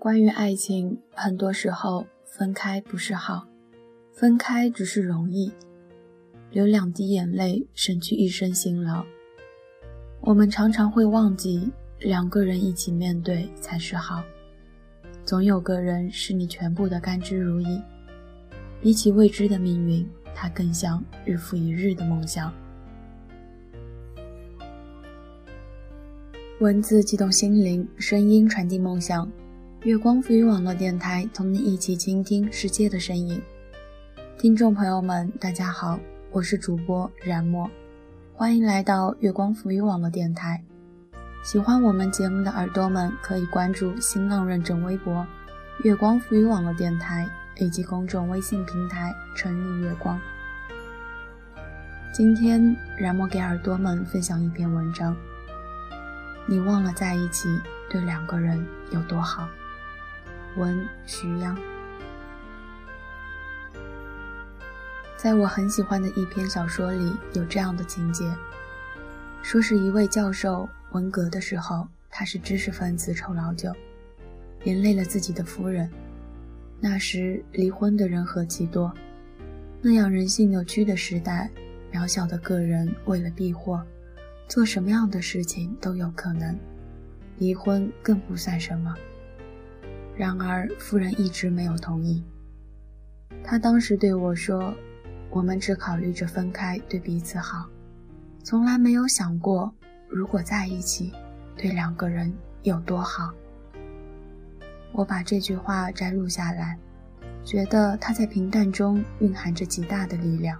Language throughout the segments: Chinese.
关于爱情，很多时候分开不是好，分开只是容易。流两滴眼泪，省去一身辛劳。我们常常会忘记，两个人一起面对才是好。总有个人是你全部的甘之如饴。比起未知的命运，他更像日复一日的梦想。文字激动心灵，声音传递梦想。月光赋予网络电台，同你一起倾听世界的声音。听众朋友们，大家好，我是主播冉墨，欢迎来到月光赋予网络电台。喜欢我们节目的耳朵们，可以关注新浪认证微博“月光赋予网络电台”。以及公众微信平台“春丽月光”。今天，冉墨给耳朵们分享一篇文章。你忘了在一起对两个人有多好。文徐央。在我很喜欢的一篇小说里，有这样的情节：说是一位教授文革的时候，他是知识分子臭老九，连累了自己的夫人。那时离婚的人何其多，那样人性扭曲的时代，渺小的个人为了避祸，做什么样的事情都有可能，离婚更不算什么。然而夫人一直没有同意。她当时对我说：“我们只考虑着分开对彼此好，从来没有想过如果在一起，对两个人有多好。”我把这句话摘录下来，觉得它在平淡中蕴含着极大的力量。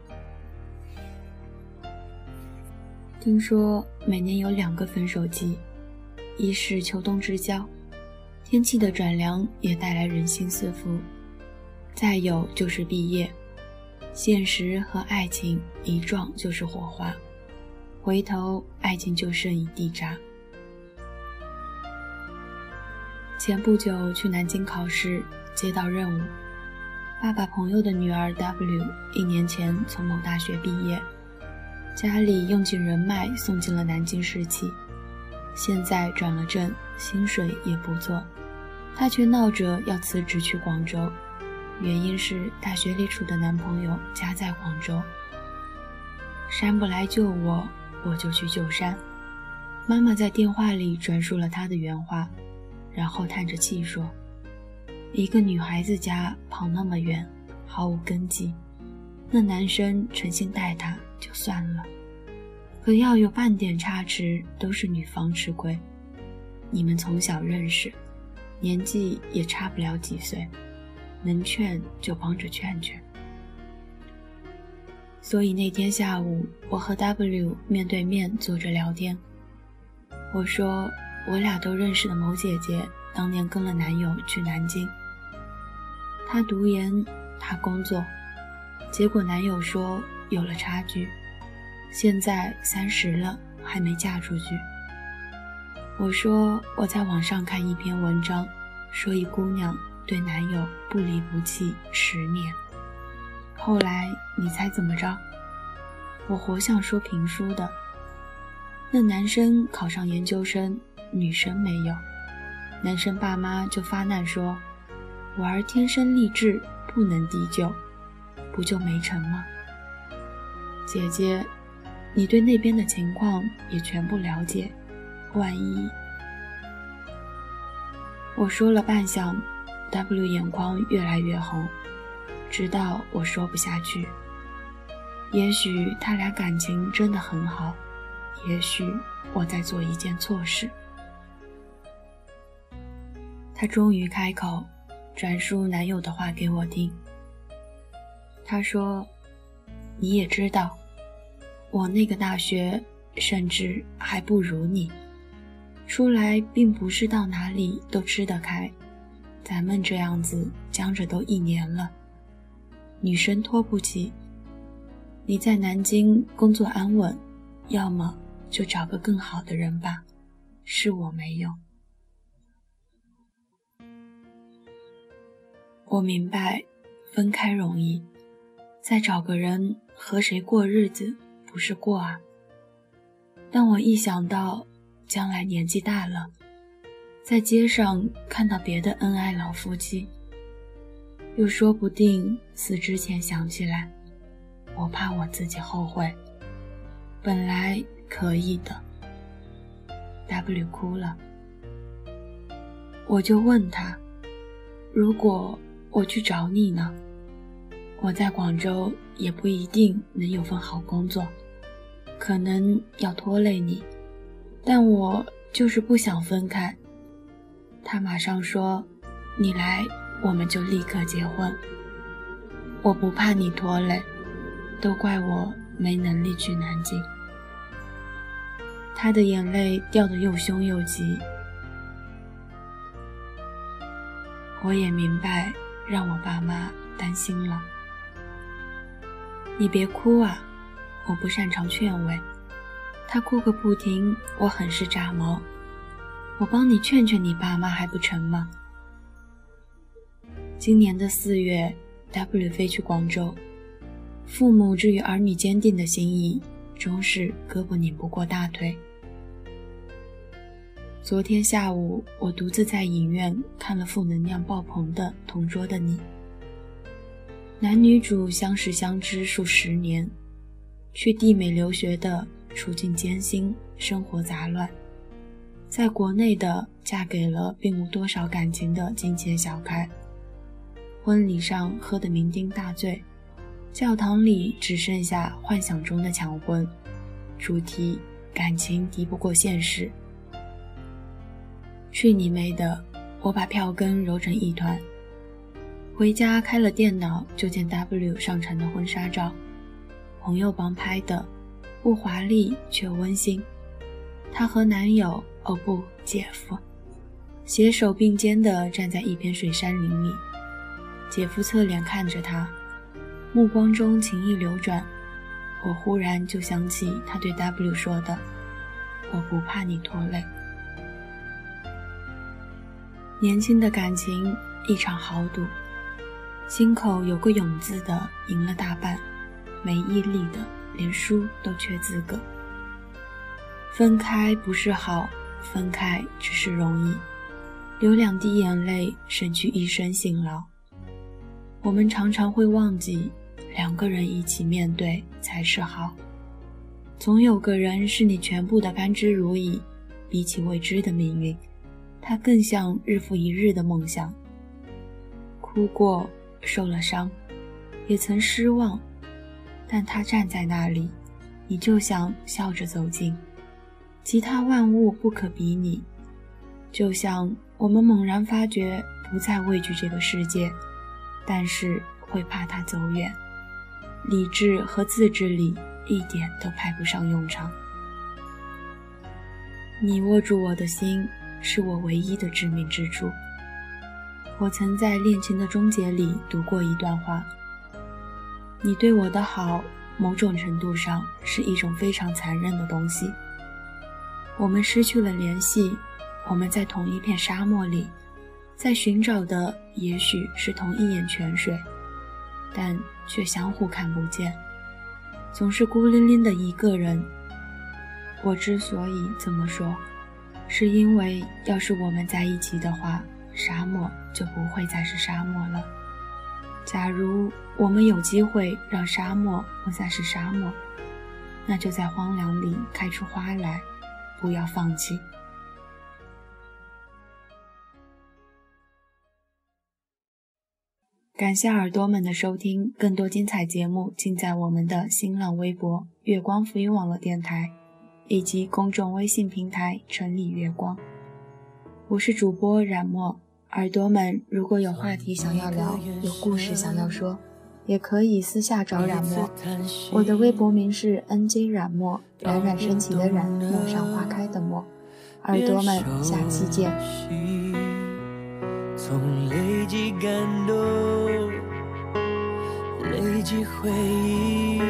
听说每年有两个分手季，一是秋冬之交，天气的转凉也带来人心思浮；再有就是毕业，现实和爱情一撞就是火花，回头爱情就剩一地渣。前不久去南京考试，接到任务，爸爸朋友的女儿 W 一年前从某大学毕业，家里用尽人脉送进了南京市企，现在转了正，薪水也不错，她却闹着要辞职去广州，原因是大学里处的男朋友家在广州。山不来救我，我就去救山。妈妈在电话里转述了她的原话。然后叹着气说：“一个女孩子家跑那么远，毫无根基。那男生诚心待她就算了，可要有半点差池，都是女方吃亏。你们从小认识，年纪也差不了几岁，能劝就帮着劝劝。所以那天下午，我和 W 面对面坐着聊天，我说。”我俩都认识的某姐姐，当年跟了男友去南京。她读研，她工作，结果男友说有了差距，现在三十了还没嫁出去。我说我在网上看一篇文章，说一姑娘对男友不离不弃十年，后来你猜怎么着？我活像说评书的，那男生考上研究生。女生没有，男生爸妈就发难说：“我儿天生丽质，不能低就，不就没成吗？”姐姐，你对那边的情况也全部了解，万一……我说了半晌，W 眼眶越来越红，直到我说不下去。也许他俩感情真的很好，也许我在做一件错事。他终于开口，转述男友的话给我听。他说：“你也知道，我那个大学甚至还不如你，出来并不是到哪里都吃得开。咱们这样子僵着都一年了，女生拖不起。你在南京工作安稳，要么就找个更好的人吧，是我没有。”我明白，分开容易，再找个人和谁过日子不是过啊。但我一想到将来年纪大了，在街上看到别的恩爱老夫妻，又说不定死之前想起来，我怕我自己后悔。本来可以的。W 哭了，我就问他，如果我去找你呢？我在广州也不一定能有份好工作，可能要拖累你，但我就是不想分开。他马上说：“你来，我们就立刻结婚。”我不怕你拖累，都怪我没能力去南京。他的眼泪掉得又凶又急，我也明白，让我爸妈担心了。你别哭啊，我不擅长劝慰。他哭个不停，我很是炸毛。我帮你劝劝你爸妈还不成吗？今年的四月，W 飞去广州，父母至于儿女坚定的心意，终是胳膊拧不过大腿。昨天下午，我独自在影院看了负能量爆棚的《同桌的你》。男女主相识相知数十年，去地美留学的处境艰辛，生活杂乱；在国内的嫁给了并无多少感情的金钱小开。婚礼上喝得酩酊大醉，教堂里只剩下幻想中的抢婚，主题感情敌不过现实。去你妹的！我把票根揉成一团。回家开了电脑，就见 W 上传的婚纱照，朋友帮拍的，不华丽却温馨。她和男友，哦不，姐夫，携手并肩地站在一片水杉林里。姐夫侧脸看着她，目光中情意流转。我忽然就想起他对 W 说的：“我不怕你拖累。”年轻的感情一场豪赌。心口有个“勇”字的赢了大半，没毅力的连输都缺资格。分开不是好，分开只是容易，流两滴眼泪省去一生辛劳。我们常常会忘记，两个人一起面对才是好。总有个人是你全部的甘之如饴，比起未知的命运，他更像日复一日的梦想。哭过。受了伤，也曾失望，但他站在那里，你就想笑着走近。其他万物不可比拟，就像我们猛然发觉不再畏惧这个世界，但是会怕它走远。理智和自制力一点都派不上用场。你握住我的心，是我唯一的致命之处。我曾在《恋情的终结》里读过一段话：“你对我的好，某种程度上是一种非常残忍的东西。我们失去了联系，我们在同一片沙漠里，在寻找的也许是同一眼泉水，但却相互看不见，总是孤零零的一个人。我之所以这么说，是因为要是我们在一起的话。”沙漠就不会再是沙漠了。假如我们有机会让沙漠不再是沙漠，那就在荒凉里开出花来，不要放弃。感谢耳朵们的收听，更多精彩节目尽在我们的新浪微博“月光浮云网络电台”以及公众微信平台“城里月光”。我是主播冉墨。耳朵们，如果有话题想要聊，有故事想要说，也可以私下找冉墨。我的微博名是 NJ 冉墨，冉冉升起的冉，陌上花开的陌。耳朵们，下期见。从累积感动，累积回忆，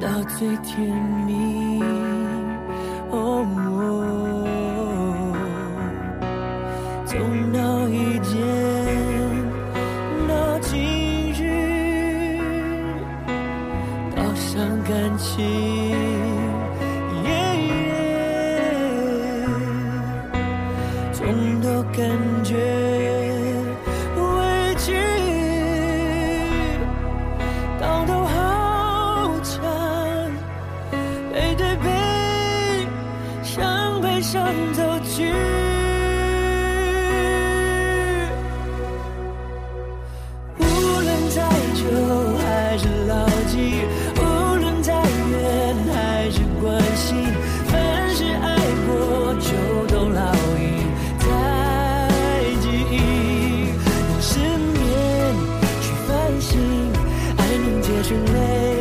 到最甜蜜。从闹意见闹情绪到伤感情耶耶总有感觉委屈到都好强背对背向悲伤走去 name.